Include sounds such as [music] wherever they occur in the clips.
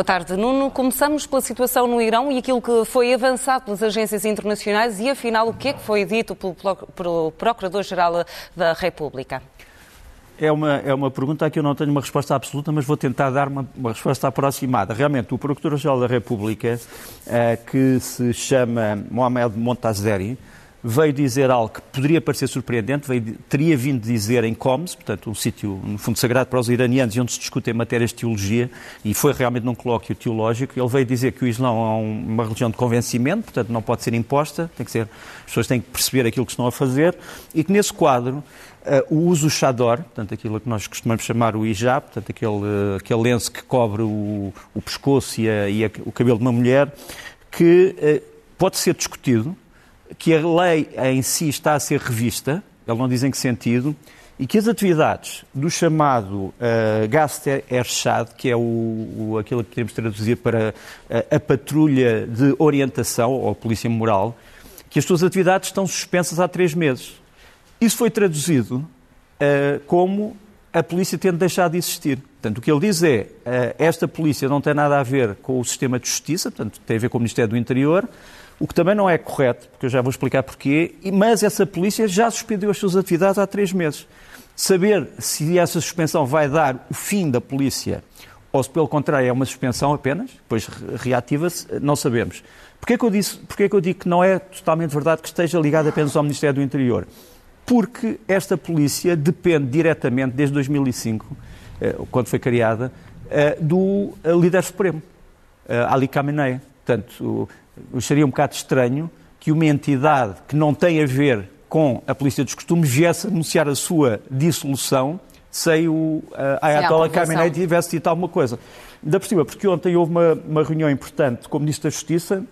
Boa tarde, Nuno. Começamos pela situação no Irão e aquilo que foi avançado pelas agências internacionais e, afinal, o que é que foi dito pelo Procurador-Geral da República? É uma, é uma pergunta a que eu não tenho uma resposta absoluta, mas vou tentar dar uma, uma resposta aproximada. Realmente, o Procurador-Geral da República, eh, que se chama Mohamed Montazeri, veio dizer algo que poderia parecer surpreendente, veio, teria vindo dizer em Comes, portanto, um sítio, no fundo, sagrado para os iranianos e onde se discutem matérias de teologia, e foi realmente num colóquio teológico, ele veio dizer que o Islão é uma religião de convencimento, portanto, não pode ser imposta, tem que ser, as pessoas têm que perceber aquilo que estão a fazer, e que nesse quadro Uh, o uso chador, portanto, aquilo que nós costumamos chamar o hijab, portanto, aquele, uh, aquele lenço que cobre o, o pescoço e, a, e a, o cabelo de uma mulher, que uh, pode ser discutido, que a lei em si está a ser revista, ele não diz em que sentido, e que as atividades do chamado uh, Gaster Ershad, que é o, o, aquilo que podemos traduzir para uh, a patrulha de orientação, ou polícia moral, que as suas atividades estão suspensas há três meses. Isso foi traduzido uh, como a polícia tendo deixado de existir. Portanto, o que ele diz é uh, esta polícia não tem nada a ver com o sistema de justiça, portanto, tem a ver com o Ministério do Interior, o que também não é correto, porque eu já vou explicar porquê, mas essa polícia já suspendeu as suas atividades há três meses. Saber se essa suspensão vai dar o fim da polícia ou se, pelo contrário, é uma suspensão apenas, depois reativa-se, não sabemos. Porquê que, eu disse, porquê que eu digo que não é totalmente verdade que esteja ligado apenas ao Ministério do Interior? porque esta polícia depende diretamente, desde 2005, eh, quando foi criada, eh, do eh, líder supremo, Ali Khamenei. Portanto, seria um bocado estranho que uma entidade que não tem a ver com a polícia dos costumes viesse anunciar a sua dissolução sem o Ayatollah Khamenei tivesse dito alguma coisa. Ainda por cima, porque ontem houve uma, uma reunião importante com o Ministro da Justiça,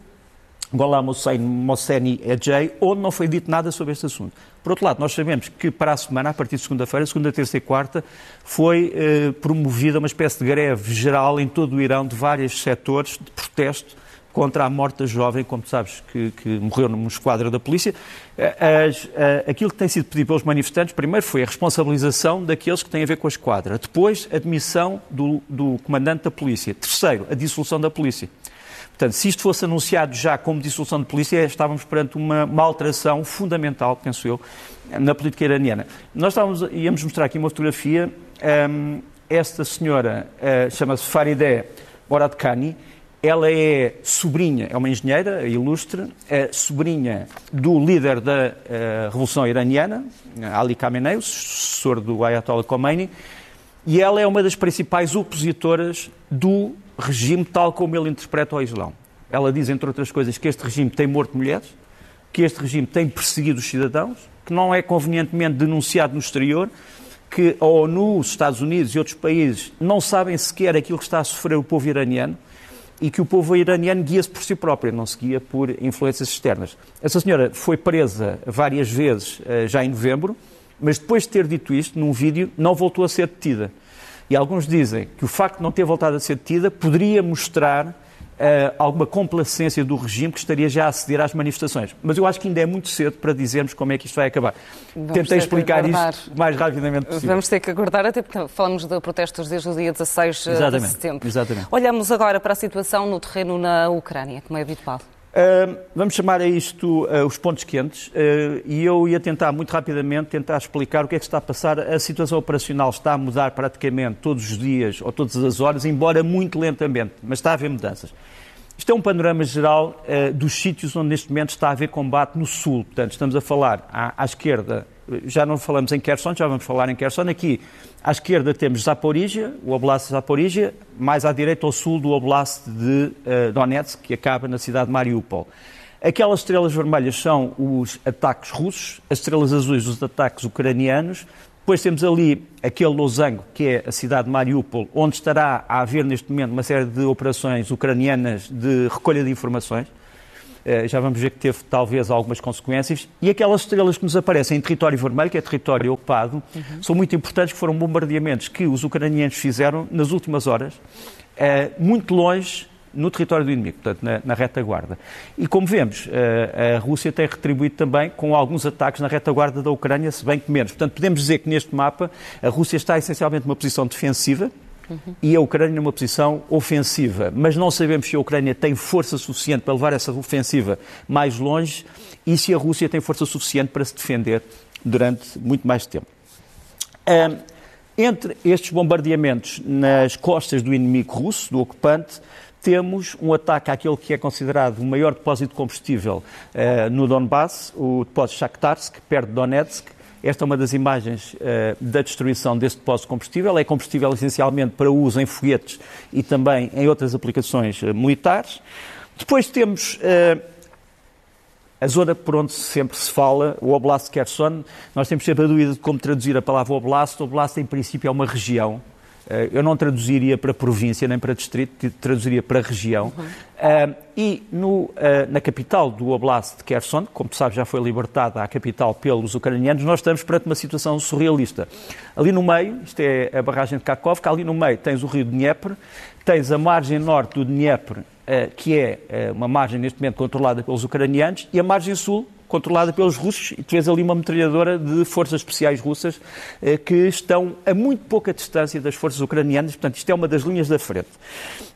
Gholam Hossein Mosseni Ejei, onde não foi dito nada sobre este assunto. Por outro lado, nós sabemos que para a semana, a partir de segunda-feira, segunda, terça e quarta, foi eh, promovida uma espécie de greve geral em todo o Irão de vários setores de protesto contra a morte da jovem, como sabes, que, que morreu numa esquadra da polícia. Eh, as, eh, aquilo que tem sido pedido pelos manifestantes, primeiro, foi a responsabilização daqueles que têm a ver com a esquadra. Depois, a admissão do, do comandante da polícia. Terceiro, a dissolução da polícia. Portanto, se isto fosse anunciado já como dissolução de polícia, estávamos perante uma, uma alteração fundamental, penso eu, na política iraniana. Nós estávamos, íamos mostrar aqui uma fotografia. Um, esta senhora uh, chama-se Farideh Boradkhani. Ela é sobrinha, é uma engenheira ilustre, é sobrinha do líder da uh, Revolução Iraniana, Ali Khamenei, o sucessor do Ayatollah Khomeini, e ela é uma das principais opositoras do regime tal como ele interpreta o Islão. Ela diz, entre outras coisas, que este regime tem morto mulheres, que este regime tem perseguido os cidadãos, que não é convenientemente denunciado no exterior, que a ONU, os Estados Unidos e outros países não sabem sequer aquilo que está a sofrer o povo iraniano e que o povo iraniano guia-se por si próprio, não se guia por influências externas. Essa senhora foi presa várias vezes eh, já em novembro, mas depois de ter dito isto, num vídeo, não voltou a ser detida. E alguns dizem que o facto de não ter voltado a ser detida poderia mostrar Uh, alguma complacência do regime que estaria já a ceder às manifestações. Mas eu acho que ainda é muito cedo para dizermos como é que isto vai acabar. Vamos Tentei explicar isto o mais rapidamente possível. Vamos ter que aguardar, até porque falamos de protestos desde o dia 16 Exatamente. de setembro. Exatamente. Olhamos agora para a situação no terreno na Ucrânia, como é habitual. Vamos chamar a isto uh, os pontos quentes uh, e eu ia tentar muito rapidamente tentar explicar o que é que está a passar. A situação operacional está a mudar praticamente todos os dias ou todas as horas, embora muito lentamente, mas está a haver mudanças. Isto é um panorama geral dos sítios onde neste momento está a haver combate no sul. Portanto, estamos a falar à, à esquerda já não falamos em Kherson, já vamos falar em Kherson. Aqui, à esquerda, temos Zaporizhia, o Oblast de Zaporizhia, mais à direita, ao sul, do Oblast de uh, Donetsk, que acaba na cidade de Mariupol. Aquelas estrelas vermelhas são os ataques russos, as estrelas azuis, os ataques ucranianos. Depois temos ali aquele losango, que é a cidade de Mariupol, onde estará a haver neste momento uma série de operações ucranianas de recolha de informações. Eh, já vamos ver que teve talvez algumas consequências. E aquelas estrelas que nos aparecem em território vermelho, que é território ocupado, uhum. são muito importantes, que foram bombardeamentos que os ucranianos fizeram nas últimas horas, eh, muito longe no território do inimigo, portanto, na, na, retaguarda. E como vemos, eh, a Rússia tem retribuído também com alguns ataques na retaguarda da Ucrânia, se bem que menos. Portanto, podemos dizer que neste mapa a Rússia está essencialmente numa posição defensiva, uhum. e a Ucrânia numa posição ofensiva. Mas não sabemos se a Ucrânia tem força suficiente para levar essa ofensiva mais longe e se a Rússia tem força suficiente para se defender durante muito mais tempo. Um, entre estes bombardeamentos nas costas do inimigo russo, do ocupante, temos um ataque àquele que é considerado o maior depósito de combustível uh, no Donbass, o depósito Shakhtarsk, perto de Donetsk. Esta é uma das imagens uh, da destruição deste depósito de combustível. É combustível essencialmente para uso em foguetes e também em outras aplicações uh, militares. Depois temos a zona por onde sempre se fala, o Oblast Kherson. Nós temos sempre a dúvida de como traduzir a palavra Oblast. O Oblast, em princípio, é uma região eu não traduziria para província nem para distrito, traduziria para região. Uhum. Uh, e no, uh, na capital do Oblast de Kherson, como sabe já foi libertada a capital pelos ucranianos, nós estamos perante uma situação surrealista. Ali no meio, isto é a barragem de Kakovka, ali no meio tens o rio Dnieper, tens a margem norte do Dnieper, uh, que é uma margem neste momento controlada pelos ucranianos, e a margem sul, controlada pelos russos, e tu vês ali uma metralhadora de forças especiais russas eh, que estão a muito pouca distância das forças ucranianas, portanto, isto é uma das linhas da frente.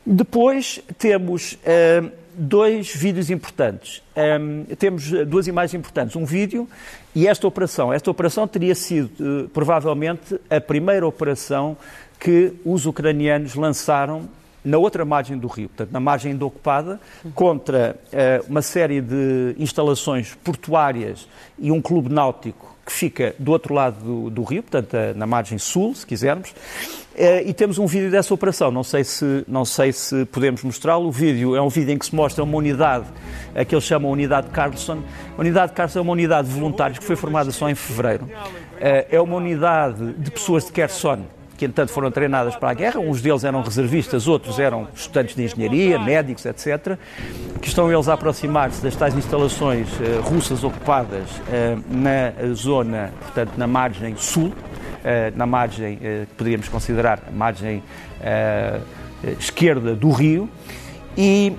Depois temos eh, dois vídeos importantes. Um, eh, temos duas imagens importantes. Um vídeo e esta operação. Esta operação teria sido, provavelmente, a primeira operação que os ucranianos lançaram na outra margem do rio, portanto, na margem ainda ocupada, contra uh, uma série de instalações portuárias e um clube náutico que fica do outro lado do, do rio, portanto, uh, na margem sul, se quisermos. Uh, e temos um vídeo dessa operação, não sei se, não sei se podemos mostrá-lo. O vídeo é um vídeo em que se mostra uma unidade, a que eles chamam Unidade Carlson. A Unidade Carlson é uma unidade de voluntários que foi formada só em fevereiro. é uma unidade de pessoas de Kherson, que entanto foram treinadas para a guerra, uns deles eram reservistas, outros eram estudantes de engenharia, médicos, etc., que estão eles a aproximar-se das tais instalações uh, russas ocupadas uh, na zona, portanto, na margem sul, uh, na margem que poderíamos considerar a margem esquerda do rio, e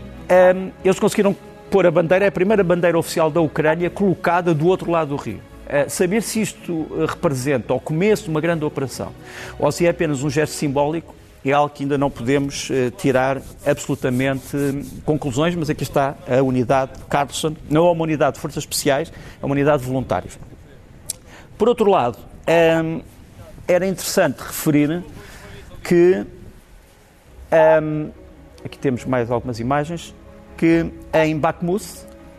um, eles conseguiram pôr a bandeira, é a primeira bandeira oficial da Ucrânia colocada do outro lado do rio. Eh, saber se isto eh, representa o começo de uma grande operação ou se é apenas um gesto simbólico é algo que ainda não podemos uh, tirar absolutamente conclusões, mas aqui está a unidade Carlson, não é uma unidade de forças especiais, é uma unidade de voluntários. Por outro lado, um, ehm, era interessante referir que, um, ehm, aqui temos mais algumas imagens, que em Bakhmut,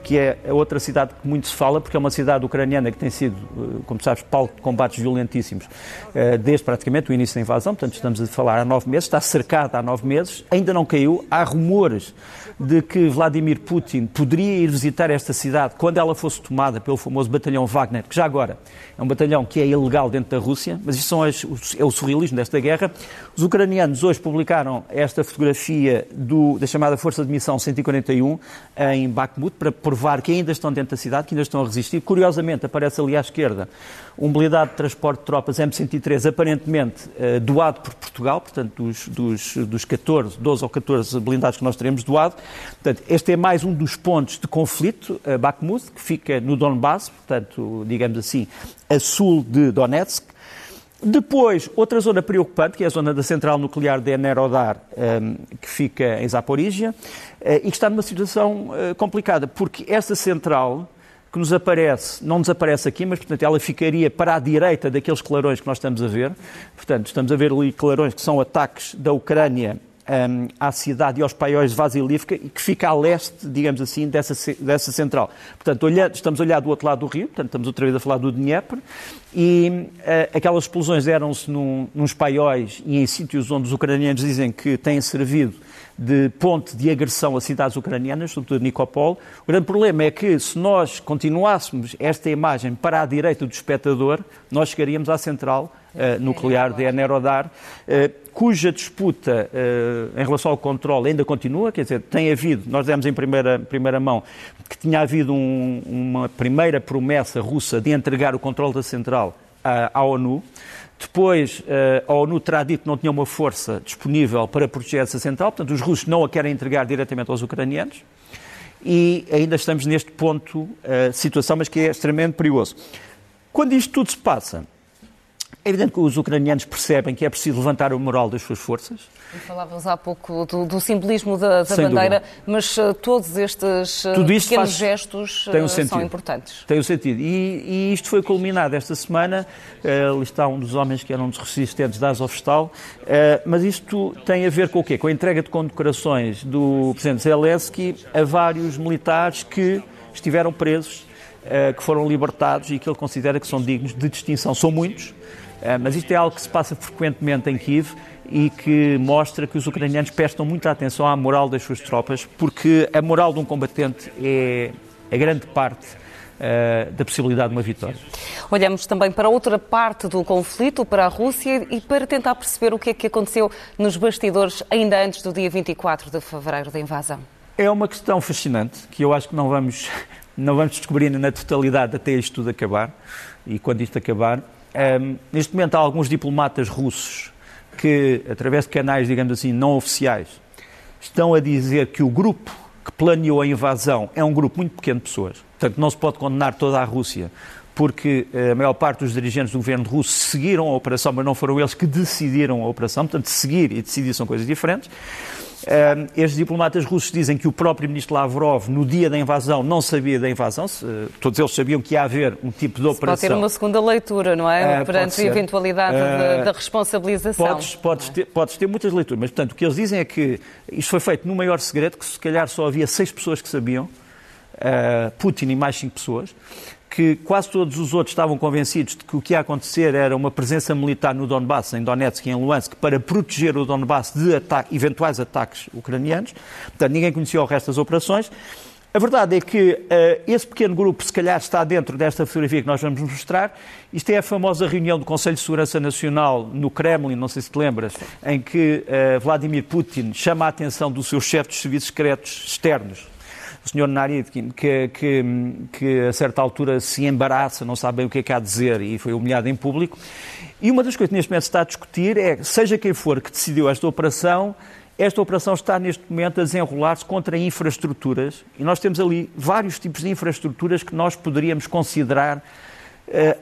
que é outra cidade que muito se fala, porque é uma cidade ucraniana que tem sido, eh, como sabes, palco de combates violentíssimos eh, desde praticamente o início da invasão, portanto estamos a falar há nove meses, está cercada há nove meses, ainda não caiu. Há rumores de que Vladimir Putin poderia ir visitar esta cidade quando ela fosse tomada pelo famoso batalhão Wagner, que já agora é um batalhão que é ilegal dentro da Rússia, mas isso é o surrealismo desta guerra. Os ucranianos hoje publicaram esta fotografia do, da chamada Força de Missão 141 em Bakhmut para provar que ainda estão dentro da cidade, que ainda estão a resistir. Curiosamente, aparece ali à esquerda um blindado de transporte de tropas M103, aparentemente uh, doado por Portugal, portanto, dos, dos, dos 14, 12 ou 14 blindados que nós teremos doado. Portanto, este é mais um dos pontos de conflito, uh, Bakhmut, que fica no Donbass, portanto, digamos assim, a sul de Donetsk. Depois, outra zona preocupante, que é a zona da central nuclear de Enerodar, ehm, que fica em Zaporizhia, uh, e que está numa situação uh, complicada, porque essa central que nos aparece, não nos aparece aqui, mas portanto ela ficaria para a direita daqueles clarões que nós estamos a ver. Portanto, estamos a ver ali clarões que são ataques da Ucrânia um, à cidade e aos paióis de Vasilivka que fica a leste, digamos assim, dessa, dessa central. Portanto, olhando, estamos a olhar do outro lado do rio, portanto, estamos outra vez a falar do Dnieper, e uh, aquelas explosões deram-se num, nos paióis e em sítios onde os ucranianos dizem que têm servido de ponte de agressão a cidades ucranianas, sobretudo Nikopol. O grande problema é que se nós continuássemos esta imagem para a direita do espectador, nós chegaríamos à central uh, nuclear de Enerodar, uh, cuja disputa uh, em relação ao controle ainda continua, quer dizer, tem havido, nós demos em primeira, primeira mão que tinha havido um, uma primeira promessa russa de entregar o controle da central à ONU. Depois, a ONU terá dito que não tinha uma força disponível para proteger essa central, portanto, os russos não a querem entregar diretamente aos ucranianos. E ainda estamos neste ponto de situação, mas que é extremamente perigoso. Quando isto tudo se passa, É evidente que os ucranianos percebem que é preciso levantar o moral das suas forças. Falávamos há pouco do, do simbolismo da, da bandeira, dúvida. mas uh, todos estes uh, pequenos faz, gestos uh, um são importantes. Tem um sentido. E, e, isto foi culminado esta semana. ali está um dos homens que eram dos resistentes da Azovstal. mas isto tem a ver com o quê? Com a entrega de condecorações do presidente Zelensky a vários militares que estiveram presos, que foram libertados e que ele considera que são dignos de distinção. São muitos eh, mas isto é algo que se passa frequentemente em Kiev e que mostra que os ucranianos prestam muita atenção à moral das suas tropas, porque a moral de um combatente é a grande parte uh, da possibilidade de uma vitória. Olhamos também para outra parte do conflito, para a Rússia, e para tentar perceber o que é que aconteceu nos bastidores ainda antes do dia 24 de fevereiro da invasão. É uma questão fascinante que eu acho que não vamos, [laughs] não vamos descobrir na totalidade até isto tudo acabar. E quando isto acabar, um, neste momento há alguns diplomatas russos que, através de canais, digamos assim, não oficiais, estão a dizer que o grupo que planeou a invasão é um grupo muito pequeno de pessoas. Portanto, não se pode condenar toda a Rússia, porque eh, a maior parte dos dirigentes do governo russo seguiram a operação, mas não foram eles que decidiram a operação. Portanto, seguir e decidir são coisas diferentes. Uh, estes diplomatas russos dizem que o próprio ministro Lavrov, no dia da invasão, não sabia da invasão. Se, uh, todos eles sabiam que ia haver um tipo de operação. Pode ter uma segunda leitura, não é? Uh, Perante a eventualidade da responsabilização. Podes, podes, ter, podes ter muitas leituras, mas, portanto, o que eles dizem é que isto foi feito no maior segredo, que se calhar só havia seis pessoas que sabiam. Putin e mais cinco pessoas que quase todos os outros estavam convencidos de que o que ia acontecer era uma presença militar no Donbass, em Donetsk e em Luhansk, para proteger o Donbass de ata eventuais ataques ucranianos. Portanto, ninguém conhecia o resto das operações. A verdade é que uh, esse pequeno grupo, se calhar, está dentro desta fotografia que nós vamos mostrar. Isto é a famosa reunião do Conselho de Segurança Nacional no Kremlin, não sei se te lembras, em que uh, Vladimir Putin chama a atenção do seu chefe dos serviços secretos externos, o senhor Naritkin, que, que, que a certa altura se embaraça, não sabe bem o que é que há a dizer e foi humilhado em público. E uma das coisas que neste momento se está a discutir é, seja quem for que decidiu esta operação, esta operação está neste momento a desenrolar-se contra infraestruturas e nós temos ali vários tipos de infraestruturas que nós poderíamos considerar uh,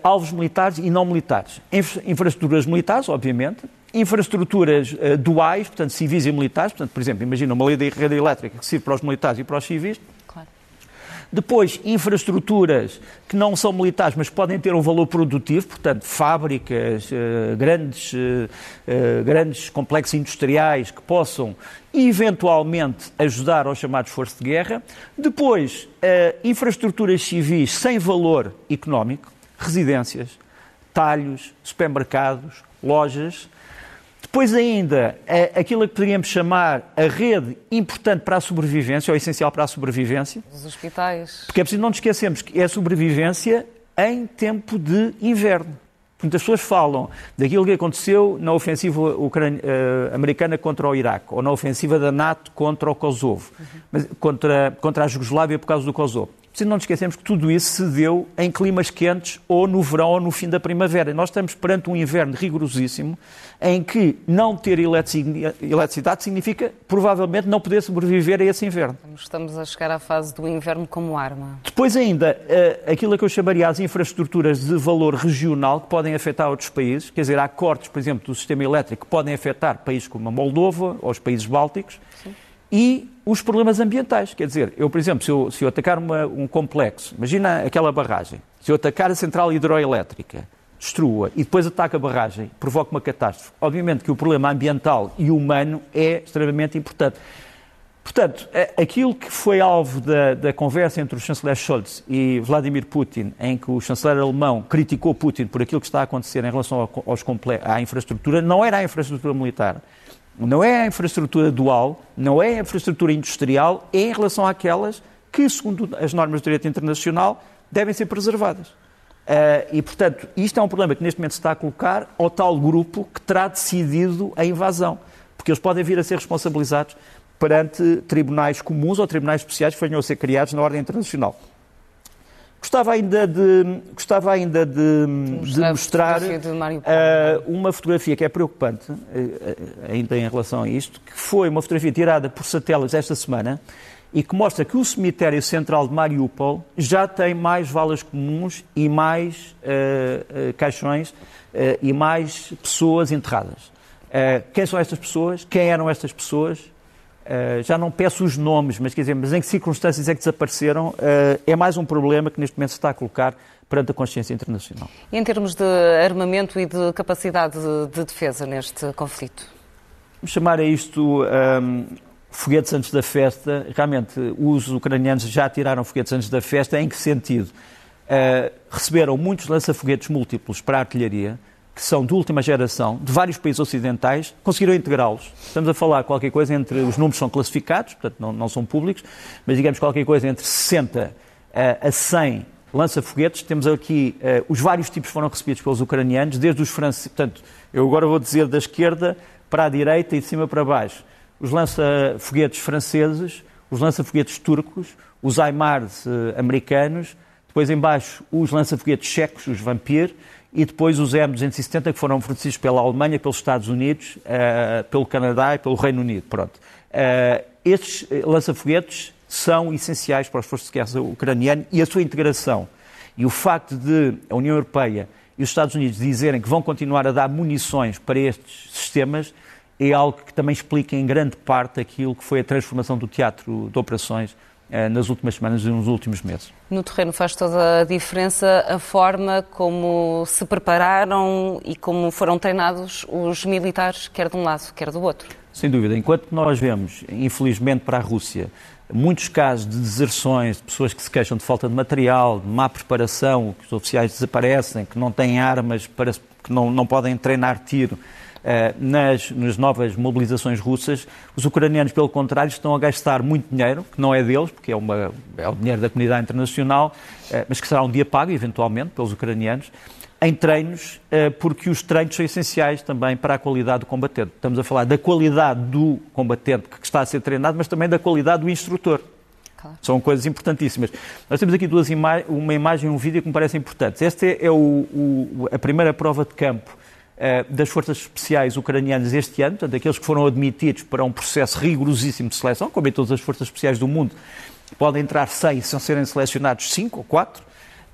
alvos militares e não militares. infraestruturas militares, obviamente, infraestruturas uh, duais, portanto, civis e militares, portanto, por exemplo, imagina uma rede elétrica que sirve para os militares e para os civis, depois, infraestruturas que não são militares, mas podem ter um valor produtivo, portanto, fábricas, uh, grandes, uh, uh, grandes complexos industriais que possam eventualmente ajudar ao chamado esforço de guerra. Depois, infraestruturas civis sem valor económico, residências, talhos, supermercados, lojas, depois ainda, aquilo que poderíamos chamar a rede importante para a sobrevivência, ou essencial para a sobrevivência. Os hospitais. Porque é preciso não nos esquecermos que é a sobrevivência em tempo de inverno. Muitas pessoas falam daquilo que aconteceu na ofensiva uh, americana contra o Iraque, ou na ofensiva da NATO contra o Kosovo, uhum. mas, contra, contra a Jugoslávia por causa do Kosovo preciso não nos esquecermos que tudo isso se deu em climas quentes, ou no verão, ou no fim da primavera. E nós estamos perante um inverno rigorosíssimo, em que não ter eletricidade significa, provavelmente, não poder sobreviver a esse inverno. Estamos a chegar à fase do inverno como arma. Depois ainda, eh, aquilo que eu chamaria as infraestruturas de valor regional que podem afetar outros países, quer dizer, há cortes, por exemplo, do sistema elétrico que podem afetar países como a Moldova ou os países bálticos, Sim. e os problemas ambientais. Quer dizer, eu, por exemplo, se eu, se eu atacar uma, um complexo, imagina aquela barragem, se eu atacar a central hidroelétrica, destrua e depois ataca a barragem, provoca uma catástrofe, obviamente que o problema ambiental e humano é extremamente importante. Portanto, aquilo que foi alvo da, da, conversa entre o chanceler Scholz e Vladimir Putin, em que o chanceler alemão criticou Putin por aquilo que está a acontecer em relação aos, à infraestrutura, não era a infraestrutura militar, não é a infraestrutura dual, não é a infraestrutura industrial, é em relação àquelas que, segundo as normas do direito internacional, devem ser preservadas. Uh, e, portanto, isto é um problema que neste momento se está a colocar ao tal grupo que terá decidido a invasão, porque eles podem vir a ser responsabilizados perante tribunais comuns ou tribunais especiais que venham a ser criados na ordem internacional. Gostava ainda de, gostava ainda de, de mostrar de uh, uma fotografia que é preocupante, uh, ainda em relação a isto, que foi uma fotografia tirada por satélites esta semana e que mostra que o cemitério central de Mariupol já tem mais valas comuns e mais uh, caixões e mais pessoas enterradas. quem são estas pessoas? Quem eram estas pessoas? Já não peço os nomes, mas quer dizer, mas em que circunstâncias é que desapareceram? é mais um problema que neste momento se está a colocar perante a consciência internacional. E em termos de armamento e de capacidade de, de defesa neste conflito? Vamos chamar a isto um, foguetes antes da festa. Realmente, os ucranianos já tiraram foguetes antes da festa. Em que sentido? Uh, receberam muitos lança-foguetes múltiplos para a artilharia, que são de última geração, de vários países ocidentais, conseguiram integrá-los. Estamos a falar qualquer coisa entre, os números são classificados, portanto não, não são públicos, mas digamos qualquer coisa entre 60 uh, a 100 lança-foguetes. Temos aqui, uh, os vários tipos foram recebidos pelos ucranianos, desde os franceses, portanto, eu agora vou dizer da esquerda para a direita e de cima para baixo os lança-foguetes franceses, os lança-foguetes turcos, os HIMARS eh, americanos, depois embaixo os lança-foguetes checos, os Vampir, e depois os M270 que foram fornecidos pela Alemanha, pelos Estados Unidos, uh, pelo Canadá e pelo Reino Unido. Pronto. Uh, estes lança-foguetes são essenciais para as forças de guerra ucranianas e a sua integração. E o facto de a União Europeia e os Estados Unidos dizerem que vão continuar a dar munições para estes sistemas é algo que também explica em grande parte aquilo que foi a transformação do teatro de operações eh, nas últimas semanas e nos últimos meses. No terreno faz toda a diferença a forma como se prepararam e como foram treinados os militares, quer de um lado, quer do outro. Sem dúvida. Enquanto nós vemos, infelizmente para a Rússia, muitos casos de deserções, de pessoas que se queixam de falta de material, de má preparação, que os oficiais desaparecem, que não têm armas, para, que não, não podem treinar tiro, eh, nas, nas novas mobilizações russas, os ucranianos, pelo contrário, estão a gastar muito dinheiro, que não é deles, porque é, uma, é o dinheiro da comunidade internacional, eh, mas que será um dia pago, eventualmente, pelos ucranianos, em treinos, eh, porque os treinos são essenciais também para a qualidade do combatente. Estamos a falar da qualidade do combatente que está a ser treinado, mas também da qualidade do instrutor. Claro. São coisas importantíssimas. Nós temos aqui duas ima uma imagem e um vídeo que me parecem importantes. Esta é o, o, a primeira prova de campo eh, das forças especiais ucranianas este ano, portanto, aqueles que foram admitidos para um processo rigorosíssimo de seleção, como em todas as forças especiais do mundo, podem entrar 100 se serem selecionados 5 ou 4. Uh,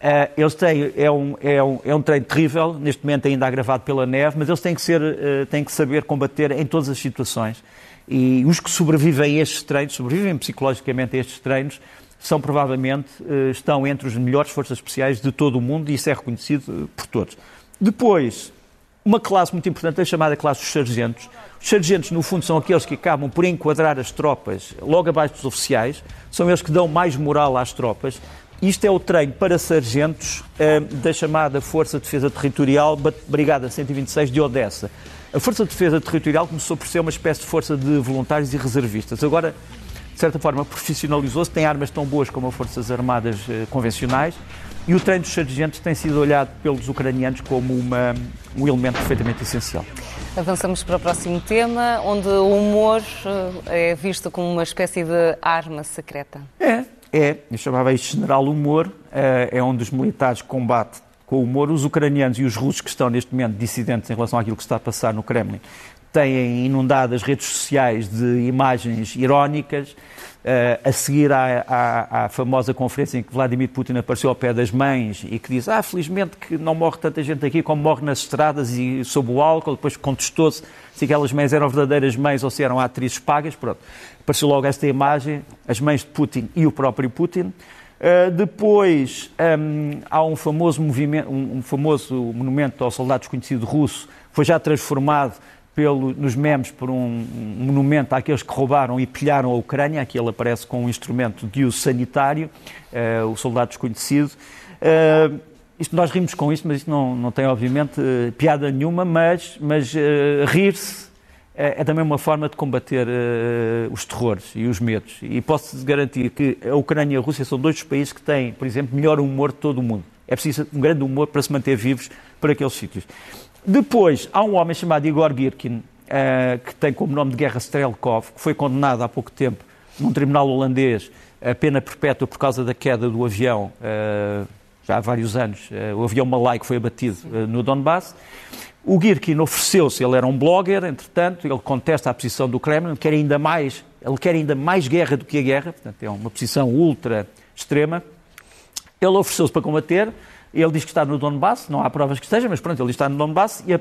eh, eles têm, é um, é, um, é um treino terrível, neste momento ainda agravado pela neve, mas eles têm que, ser, uh, têm que saber combater em todas as situações. E os que sobrevivem a estes treinos, sobrevivem psicologicamente a estes treinos, são provavelmente, uh, estão entre os melhores forças especiais de todo o mundo e isso é reconhecido por todos. Depois, uma classe muito importante, a chamada classe dos sargentos. Os sargentos, no fundo, são aqueles que acabam por enquadrar as tropas logo abaixo dos oficiais, são eles que dão mais moral às tropas. Isto é o treino para sargentos eh, da chamada Força de Defesa Territorial, Brigada 126 de Odessa. A Força de Defesa Territorial começou por ser uma espécie de força de voluntários e reservistas. Agora, de certa forma, profissionalizou-se, tem armas tão boas como as Forças Armadas eh, convencionais e o treino dos sargentos tem sido olhado pelos ucranianos como uma, um elemento perfeitamente essencial. Avançamos para o próximo tema, onde o humor eh, é visto como uma espécie de arma secreta. É, é. Eu chamava isto general humor, eh, é onde os militares combatem com o humor. Os ucranianos e os russos que estão neste momento dissidentes em relação àquilo que está a passar no Kremlin têm inundado as redes sociais de imagens irónicas. Uh, a seguir à, à, à, famosa conferência em que Vladimir Putin apareceu ao pé das mães e que diz: Ah, felizmente que não morre tanta gente aqui como morre nas estradas e sob o álcool. Depois contestou-se se aquelas mães eram verdadeiras mães ou se eram atrizes pagas. Pronto. Apareceu logo esta imagem, as mães de Putin e o próprio Putin. Uh, depois um, há um famoso, movimento, um, um famoso monumento ao soldado desconhecido russo, foi já transformado pelo, nos memes por um, um, monumento àqueles que roubaram e pilharam a Ucrânia. Aqui ele aparece com um instrumento de uso sanitário, uh, o soldado desconhecido. Uh, isto, nós rimos com isto, mas isto não, não tem, obviamente, uh, piada nenhuma, mas, mas rir-se é, também uma forma de combater os terrores e os medos. E posso garantir que a Ucrânia e a Rússia são dois dos países que têm, por exemplo, melhor humor de todo o mundo. É preciso um grande humor para se manter vivos por aqueles sítios. Depois, há um homem chamado Igor Girkin, uh, que tem como nome de guerra Strelkov, que foi condenado há pouco tempo num tribunal holandês a pena perpétua por causa da queda do avião uh, já há vários anos, o avião Malai que foi abatido no Donbass. O Girkin ofereceu-se, ele era um blogger, entretanto, ele contesta a posição do Kremlin, quer ainda mais, ele quer ainda mais guerra do que a guerra, portanto é uma posição ultra extrema. Ele ofereceu-se para combater, ele diz que está no Donbass, não há provas que esteja, mas pronto, ele está no Donbass e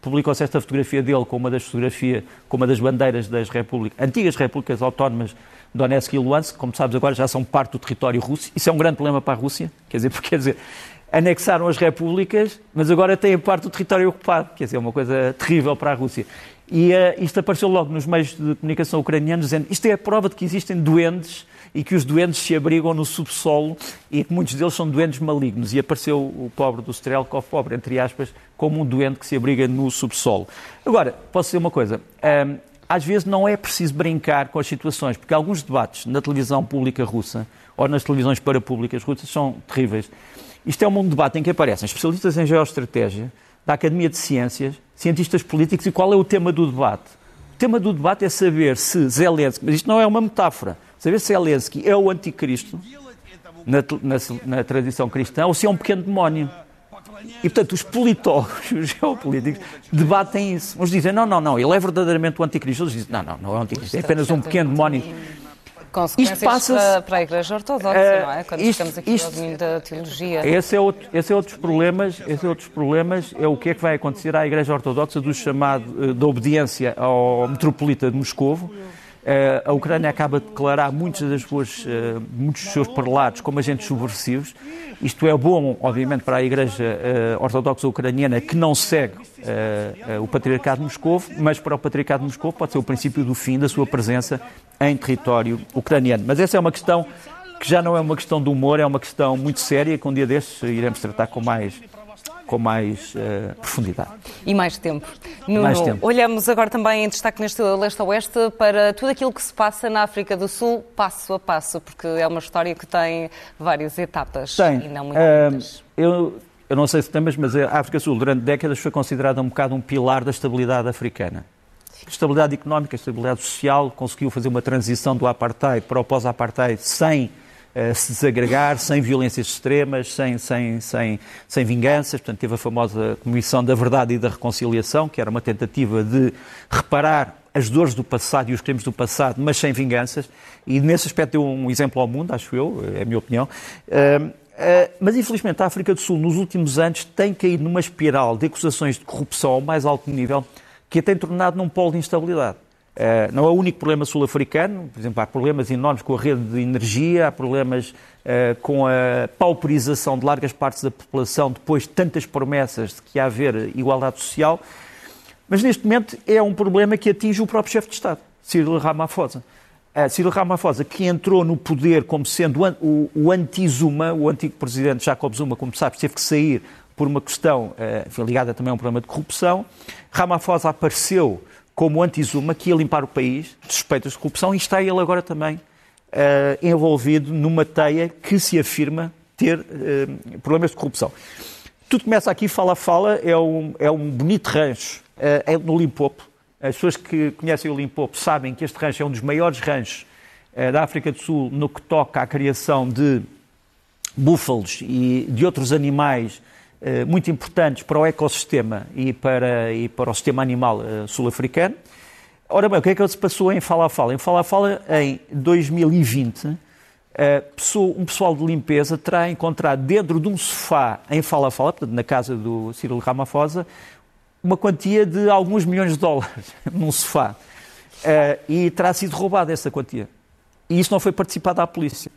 publicou-se esta fotografia dele com uma das fotografias, com uma das bandeiras das repúblicas, antigas repúblicas autónomas Donetsk e Luhansk, como sabes agora já são parte do território russo. Isso é um grande problema para a Rússia, quer dizer, [laughs] porque quer dizer, anexaram as repúblicas, mas agora têm parte do território ocupado, quer dizer, é uma coisa terrível para a Rússia. E uh, isto apareceu logo nos meios de comunicação ucranianos, dizendo isto é a prova de que existem doentes e que os doentes se abrigam no subsolo e que muitos deles são doentes malignos. E apareceu o pobre do Strelkov, pobre entre aspas, como um doente que se abriga no subsolo. Agora, posso dizer uma coisa. Às vezes não é preciso brincar com as situações, porque alguns debates na televisão pública russa ou nas televisões parapúblicas russas são terríveis. Isto é um debate em que aparecem especialistas em geoestratégia, da Academia de Ciências, cientistas políticos, e qual é o tema do debate? Tema do debate é saber se Zelensky, mas isto não é uma metáfora, saber se Zelensky é o anticristo, na, na, na tradição cristã, ou se é um pequeno demónio. E, portanto, os politólogos, [laughs] os geopolíticos, debatem isso. Uns dizem, não, não, não, ele é verdadeiramente o anticristo. Outros dizem, não, não, não é o anticristo, é apenas um pequeno demónio consequências para, para, a Igreja Ortodoxa, uh, não é? Quando isto, estamos aqui isto, ao domínio da teologia. Esse é, outro, esse é outros problemas, esse é outros problemas, é o que é que vai acontecer à Igreja Ortodoxa do chamado, eh, da obediência ao metropolita de Moscovo, a Ucrânia acaba de declarar muitos, das suas, uh, muitos dos seus prelados como agentes subversivos. Isto é bom, obviamente, para a Igreja uh, Ortodoxa Ucraniana que não segue o Patriarcado de Moscou, mas para o Patriarcado de Moscou pode ser o princípio do fim da sua presença em território ucraniano. Mas essa é uma questão que já não é uma questão de humor, é uma questão muito séria que um dia destes iremos tratar com mais com mais uh, profundidade. E mais tempo. Nuno, mais tempo. olhamos agora também em destaque neste leste-oeste para tudo aquilo que se passa na África do Sul, passo a passo, porque é uma história que tem várias etapas tem. e não muito uh, muitas. Eu, eu não sei se tem, mas a África do Sul durante décadas foi considerada um bocado um pilar da estabilidade africana. Estabilidade económica, estabilidade social, conseguiu fazer uma transição do apartheid para o pós-apartheid sem se desagregar, sem violências extremas, sem, sem, sem, sem vinganças. Portanto, teve a famosa Comissão da Verdade e da Reconciliação, que era uma tentativa de reparar as dores do passado e os crimes do passado, mas sem vinganças. E nesse aspecto deu um exemplo ao mundo, acho eu, é a minha opinião. Uh, mas infelizmente a África do Sul, nos últimos anos, tem caído numa espiral de acusações de corrupção ao mais alto nível que a tem tornado num polo de instabilidade. Uh, não é o único problema sul-africano, por exemplo, há problemas enormes com a rede de energia, há problemas uh, com a pauperização de largas partes da população depois de tantas promessas de que há haver igualdade social, mas neste momento é um problema que atinge o próprio chefe de Estado, Cyril Ramaphosa. Uh, Cyril Ramaphosa, que entrou no poder como sendo o, anti-Zuma, o antigo presidente Jacob Zuma, como sabes, teve que sair por uma questão ligada também a um problema de corrupção. Ramaphosa apareceu como anti-Zuma, que ia limpar o país de suspeitas de corrupção e está ele agora também uh, envolvido numa teia que se afirma ter uh, problemas de corrupção. Tudo começa aqui, fala-fala, é um, é um bonito rancho uh, é no Limpopo. As pessoas que conhecem o Limpopo sabem que este rancho é um dos maiores ranchos da África do Sul no que toca à criação de búfalos e de outros animais muito importantes para o ecossistema e para, e para o sistema animal uh, sul-africano. Ora bem, o que é que se passou em Fala? Em Fala Fala, em 2020, uh, pessoa, um pessoal de limpeza terá encontrado dentro de um sofá em Fala portanto, na casa do Cyril Ramaphosa, uma quantia de alguns milhões de dólares [laughs] num sofá. E terá sido roubada essa quantia. E isso não foi participado à polícia.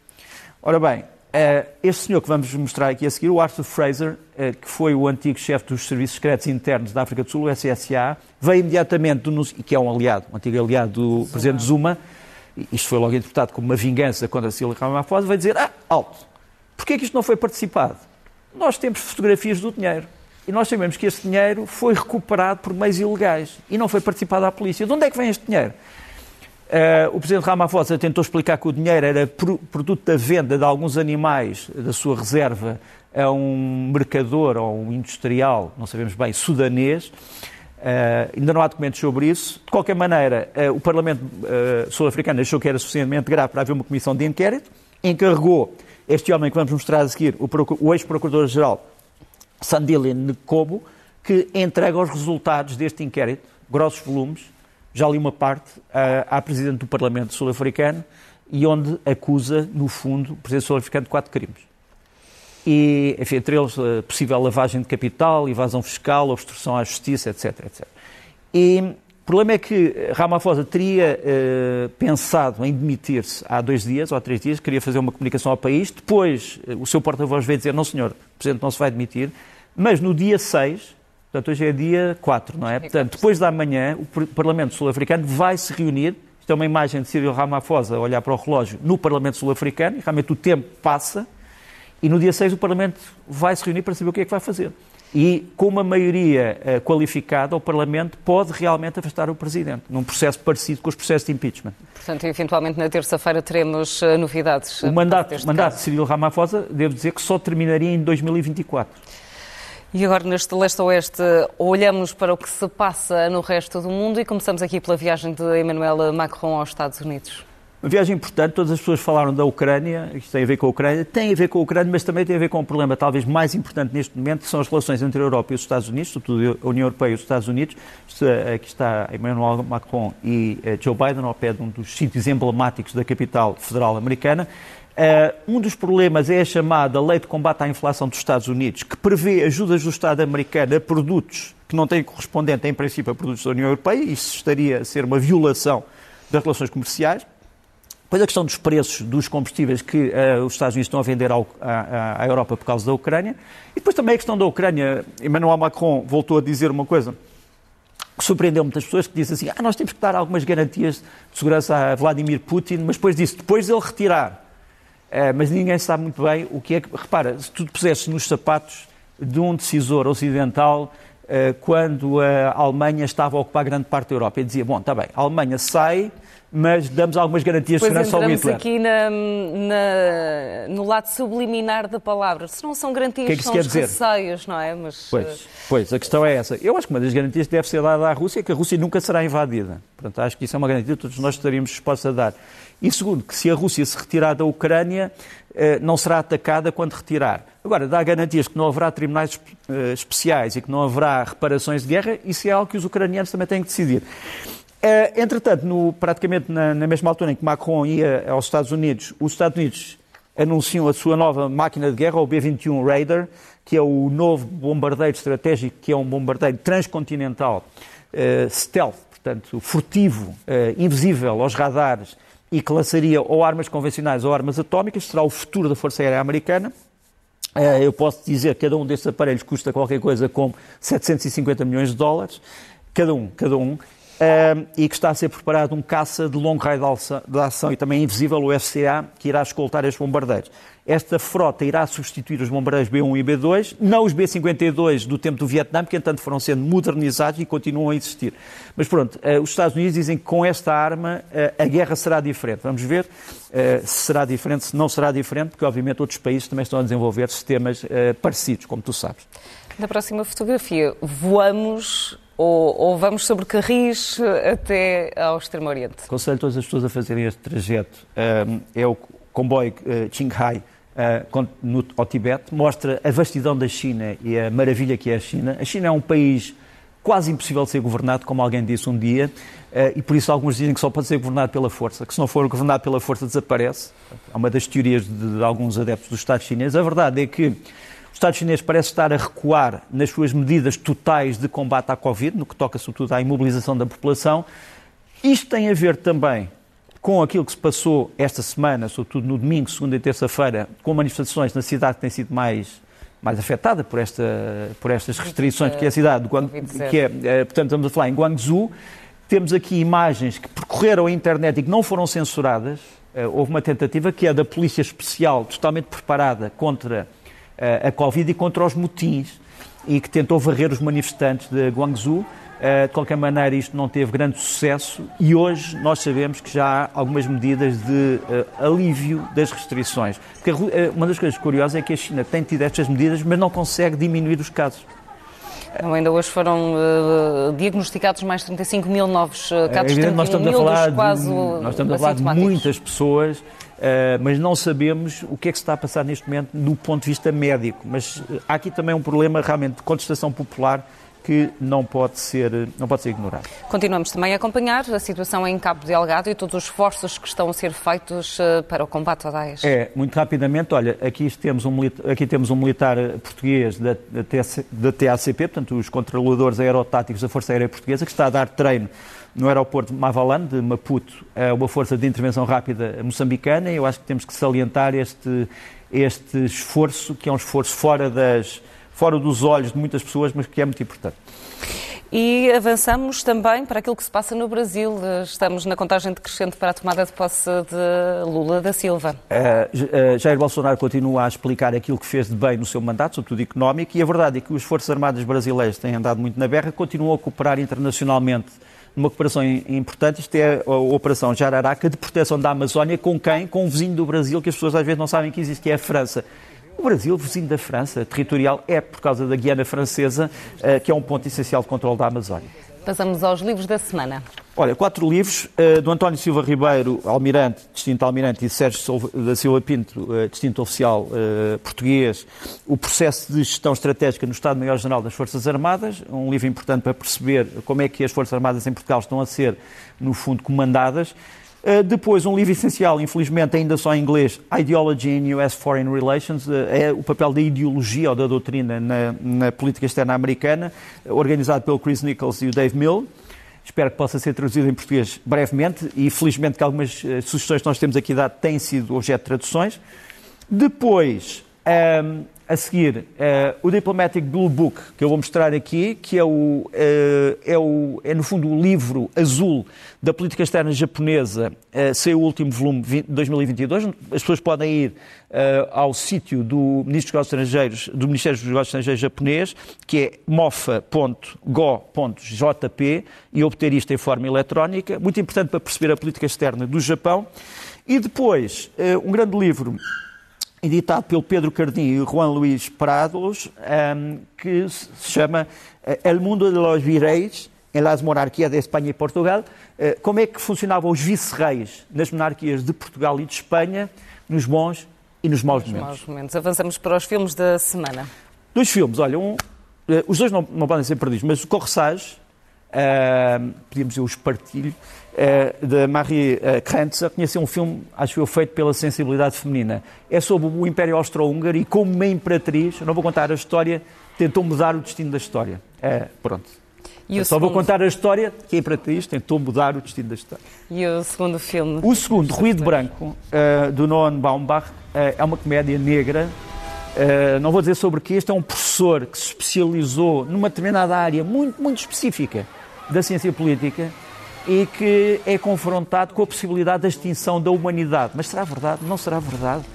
Ora bem, este senhor que vamos mostrar aqui a seguir, o Arthur Fraser, uh, que foi o antigo chefe dos Serviços Secretos Internos da África do Sul, o SSA, veio imediatamente, do, que é um aliado, um antigo aliado do Zuma. presidente Zuma, isto foi logo interpretado como uma vingança contra Cílio Ramaphosa, veio dizer, ah, alto, porquê é que isto não foi participado? Nós temos fotografias do dinheiro. E nós sabemos que este dinheiro foi recuperado por meios ilegais e não foi participado à polícia. De onde é que vem este dinheiro? Uh, o Presidente Ramaphosa tentou explicar que o dinheiro era produto da venda de alguns animais da sua reserva a um mercador ou um industrial, não sabemos bem, sudanês. Uh, ainda não há documentos sobre isso. De qualquer maneira, uh, o Parlamento sul-africano achou que era suficientemente grave para haver uma comissão de inquérito, encarregou este homem que vamos mostrar a seguir, o, ex-procurador-geral Sandilin Nkobo, que entrega os resultados deste inquérito, grossos volumes, já li uma parte, à, à Presidente do Parlamento sul-africano, e onde acusa, no fundo, o Presidente sul-africano de quatro crimes. E, enfim, entre eles, a possível lavagem de capital, evasão fiscal, obstrução à justiça, etc, etc. E o problema é que Ramaphosa teria uh, pensado em demitir-se há dois dias ou há três dias, queria fazer uma comunicação ao país, depois uh, o seu porta-voz veio dizer, não senhor, o Presidente não se vai demitir, mas no dia 6, portanto hoje é dia 4, não é? Portanto, depois da manhã, o Parlamento Sul-Africano vai se reunir, isto é uma imagem de Cyril Ramaphosa a olhar para o relógio no Parlamento Sul-Africano, e realmente o tempo passa, e no dia 6 o Parlamento vai se reunir para saber o que é que vai fazer. E com uma maioria uh, qualificada, o Parlamento pode realmente afastar o Presidente, num processo parecido com os processos de impeachment. Portanto, eventualmente na terça-feira teremos uh, novidades. O mandato, mandato de Cyril Ramaphosa, devo dizer que só terminaria em 2024. E agora, neste leste-oeste, olhamos para o que se passa no resto do mundo e começamos aqui pela viagem de Emmanuel Macron aos Estados Unidos. Uma viagem importante, todas as pessoas falaram da Ucrânia, isto tem a ver com a Ucrânia, tem a ver com a Ucrânia, mas também tem a ver com um problema talvez mais importante neste momento, que são as relações entre a Europa e os Estados Unidos, sobretudo a União Europeia e os Estados Unidos. Aqui está Emmanuel Macron e eh, Joe Biden, ao pé de um dos sítios emblemáticos da capital federal americana. Uh, um dos problemas é a chamada Lei de Combate à Inflação dos Estados Unidos, que prevê ajudas do Estado americano a produtos que não têm correspondente, em princípio, a produtos da União Europeia. Isso estaria a ser uma violação das relações comerciais. Depois a questão dos preços dos combustíveis que uh, os Estados Unidos estão a vender ao, à, à, Europa por causa da Ucrânia. E depois também a questão da Ucrânia. Emmanuel Macron voltou a dizer uma coisa que surpreendeu muitas pessoas, que disse assim, ah, nós temos que dar algumas garantias de segurança a Vladimir Putin, mas depois disse, depois de ele retirar. Uh, mas ninguém sabe muito bem o que é que... Repara, se tu te pusesses nos sapatos de um decisor ocidental uh, quando a Alemanha estava a ocupar grande parte da Europa, e dizia, bom, está bem, a Alemanha sai mas damos algumas garantias de segurança ao Hitler. aqui na, na, no lado subliminar da palavra. Se não são garantias, que é que são os dizer? receios, não é? Mas, pois, uh... pois, a questão é essa. Eu acho que uma das garantias que deve ser dada à Rússia é que a Rússia nunca será invadida. Portanto, acho que isso é uma garantia que todos nós estaríamos dispostos a dar. E segundo, que se a Rússia se retirar da Ucrânia, eh, não será atacada quando retirar. Agora, dá garantias que não haverá tribunais eh, especiais e que não haverá reparações de guerra, isso é algo que os ucranianos também têm que decidir. Uh, entretanto, no, praticamente na, na, mesma altura em que Macron ia aos Estados Unidos, os Estados Unidos anunciam a sua nova máquina de guerra, o B-21 Raider, que é o novo bombardeiro estratégico, que é um bombardeiro transcontinental, uh, stealth, portanto, furtivo, uh, invisível aos radares e que lançaria ou armas convencionais ou armas atómicas, será o futuro da Força Aérea Americana. eu posso dizer que cada um destes aparelhos custa qualquer coisa como 750 milhões de dólares, cada um, cada um e que está a ser preparado um caça de longo raio de ação e também invisível, o FCA, que irá escoltar estes bombardeiros. Esta frota irá substituir os bombardeiros B-1 e B-2, não os B-52 do tempo do Vietnã, que entanto foram sendo modernizados e continuam a existir. Mas pronto, uh, os Estados Unidos dizem que com esta arma uh, a guerra será diferente. Vamos ver uh, se será diferente, se não será diferente, porque obviamente outros países também estão a desenvolver sistemas parecidos, como tu sabes. Na próxima fotografia, voamos ou, ou, vamos sobre carris até ao Extremo Oriente? Aconselho todas as pessoas a fazerem este trajeto. é o comboio uh, Qinghai uh, no, ao Tibete. Mostra a vastidão da China e a maravilha que é a China. A China é um país quase impossível de ser governado, como alguém disse um dia, e por isso alguns dizem que só pode ser governado pela força, que se não for governado pela força desaparece. É uma das teorias de, de alguns adeptos do Estado chinês. A verdade é que o Estado chinês parece estar a recuar nas suas medidas totais de combate à Covid, no que toca sobretudo à imobilização da população. Isto tem a ver também com aquilo que se passou esta semana, sobretudo no domingo, segunda e terça-feira, com manifestações na cidade que tem sido mais, mais afetada por, esta, por estas restrições, que é a cidade de Guang, que é, eh, portanto, estamos a falar em Guangzhou. Temos aqui imagens que percorreram a internet e que não foram censuradas. Eh, houve uma tentativa que é da Polícia Especial, totalmente preparada contra a Covid e contra os motins e que tentou varrer os manifestantes de Guangzhou. De qualquer maneira, isto não teve grande sucesso e hoje nós sabemos que já há algumas medidas de alívio das restrições. Porque uma das coisas curiosas é que a China tem tido estas medidas, mas não consegue diminuir os casos. Não, ainda hoje foram uh, diagnosticados mais 35 mil novos casos, é, nós estamos a falar de, quase Nós estamos a falar de muitas pessoas, uh, mas não sabemos o que é que se está a passar neste momento do ponto de vista médico. Mas há aqui também um problema realmente de contestação popular que não pode ser, não pode ser ignorado. Continuamos também a acompanhar a situação em Cabo Delgado e todos os esforços que estão a ser feitos eh, para o combate ao Daesh. É, muito rapidamente, olha, aqui temos um, aqui temos um militar português da, da TACP, portanto, os controladores aerotáticos da Força Aérea Portuguesa, que está a dar treino no aeroporto de Mavalan, de Maputo, a uma força de intervenção rápida moçambicana, e eu acho que temos que salientar este, este esforço, que é um esforço fora das fora dos olhos de muitas pessoas, mas que é muito importante. E avançamos também para aquilo que se passa no Brasil. Estamos na contagem decrescente para a tomada de posse de Lula da Silva. Uh, Jair Bolsonaro continua a explicar aquilo que fez de bem no seu mandato, sobretudo económico, e a verdade é que os Forças Armadas brasileiras têm andado muito na berra, continuam a cooperar internacionalmente numa cooperação importante. Isto é a Operação Jararaca de proteção da Amazónia. Com quem? Com um vizinho do Brasil que as pessoas às vezes não sabem que existe, que é a França. O Brasil, vizinho da França, territorial, é por causa da Guiana Francesa, eh, que é um ponto essencial de controle da Amazónia. Passamos aos livros da semana. Olha, quatro livros uh, do António Silva Ribeiro, Almirante, distinto Almirante, e Sérgio da Silva Pinto, uh, distinto oficial uh, português, o processo de gestão estratégica no Estado-Maior-General das Forças Armadas, um livro importante para perceber como é que as Forças Armadas em Portugal estão a ser, no fundo, comandadas. Uh, depois, um livro essencial, infelizmente ainda só em inglês, Ideology in US Foreign Relations, uh, é o papel da ideologia ou da doutrina na, na política externa americana, organizado pelo Chris Nichols e o Dave Mill. Espero que possa ser traduzido em português brevemente e felizmente que algumas uh, sugestões que nós temos aqui dado têm sido objeto de traduções. Depois, um, a seguir, uh, o Diplomatic Blue Book, que eu vou mostrar aqui, que é, o, uh, é, o, é no fundo o livro azul da política externa japonesa, uh, saiu o último volume de 2022. As pessoas podem ir uh, ao sítio do Ministro dos Estrangeiros, do Ministério dos Negócios Estrangeiros japonês, que é mofa.go.jp e obter isto em forma eletrónica. Muito importante para perceber a política externa do Japão. E depois, um grande livro editado pelo Pedro Cardinho e Juan Luís Prados, um, que se chama eh, El Mundo de los Vireis em las Monarquias de Espanha e Portugal. Uh, como é que funcionavam os vice-reis nas monarquias de Portugal e de Espanha, nos bons e nos maus nos momentos. Maus momentos. Avançamos para os filmes da semana. Dois filmes, olha, um, uh, os dois não, não, podem ser perdidos, mas o Corressage, uh, podíamos dizer o Espartilho, uh, de Marie uh, Krantz, conheceu um filme, acho eu, feito pela sensibilidade feminina. É sobre o Império Austro-Húngaro e como uma imperatriz, não vou contar a história, tentou mudar o destino da história. É, pronto. E Só segundo... vou contar a história que a Imperatriz tentou mudar o destino da história. E o segundo filme? O segundo, Ruído Branco, uh, do Noam Baumbach, uh, é uma comédia negra. Uh, não vou dizer sobre que este é um professor que se especializou numa determinada área muito, muito específica da ciência política e que é confrontado com a possibilidade da extinção da humanidade. Mas será verdade? Não será verdade?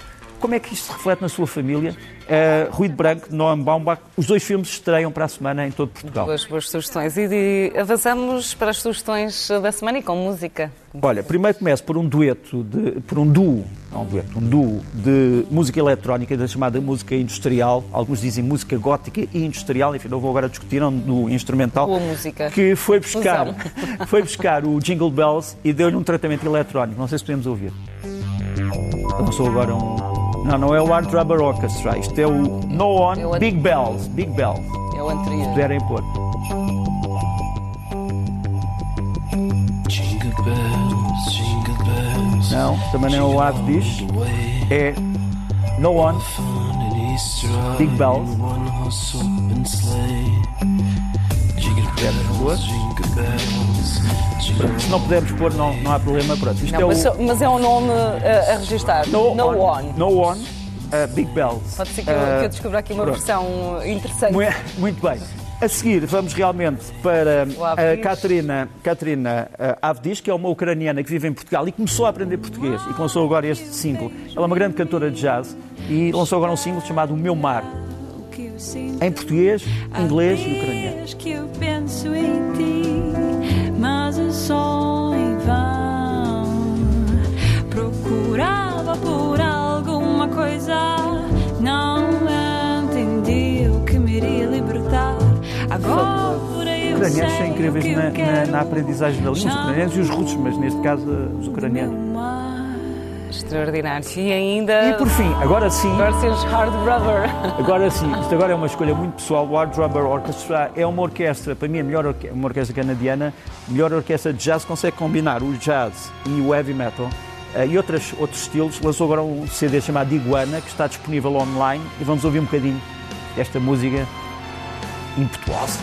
Como é que isto se reflete na sua família? Uh, Rui de Branco, Noam Baumbach, os dois filmes estreiam para a semana em todo Portugal. Boas, boas sugestões. E de, avançamos para as sugestões da semana e com música. Olha, primeiro começo por um dueto, de, por um duo, não um dueto, um duo de música eletrónica da chamada música industrial. Alguns dizem música gótica e industrial, enfim, não vou agora discutir do instrumental. Boa música. Que foi buscar, [laughs] foi buscar o Jingle Bells e deu-lhe um tratamento eletrónico. Não sei se podemos ouvir. Lançou agora um não, não é o Art Rubber Orchestra. Isto é o No On é Big Bells. Big Bells. É o anterior. Se puderem pôr. Não, também não é o Art diz. É No On Big Bells. Se não pudermos pôr, não, não há problema. Pronto. Isto não, é mas, o... mas, é um nome a, a registrar. No, no on, on. No One. Uh, Big Bells. Pode ser que, uh, eu, que eu descubra aqui uma pronto. versão interessante. Muito bem. A seguir, vamos realmente para a Catarina, Catarina uh, Avdish, que é uma ucraniana que vive em Portugal e começou a aprender português e lançou agora este single. Ela é uma grande cantora de jazz e lançou agora um single chamado O Meu Mar, em português, inglês e ucraniano. Só em vão. Procurava por alguma coisa, não entendi o que me iria libertar. Agora ucranianos são incríveis na, na, na aprendizagem da língua, os ucranianos e os russos, mas neste caso os ucranianos. Extraordinário. E ainda. E por fim, agora sim. Agora temos Hard Rubber. Agora sim, isto agora é uma escolha muito pessoal. O Hard Rubber Orchestra é uma orquestra, para mim, a melhor orque uma orquestra canadiana, melhor orquestra de jazz, consegue combinar o jazz e o heavy metal. Uh, e outras, outros estilos, lançou agora um CD chamado Iguana, que está disponível online e vamos ouvir um bocadinho desta música impetuosa.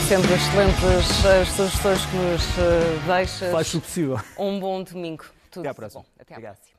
Como sempre, excelentes as sugestões que nos uh, deixas. Faz o possível. Um bom domingo. Tudo Até à próxima. Bom. Até à Obrigado. próxima.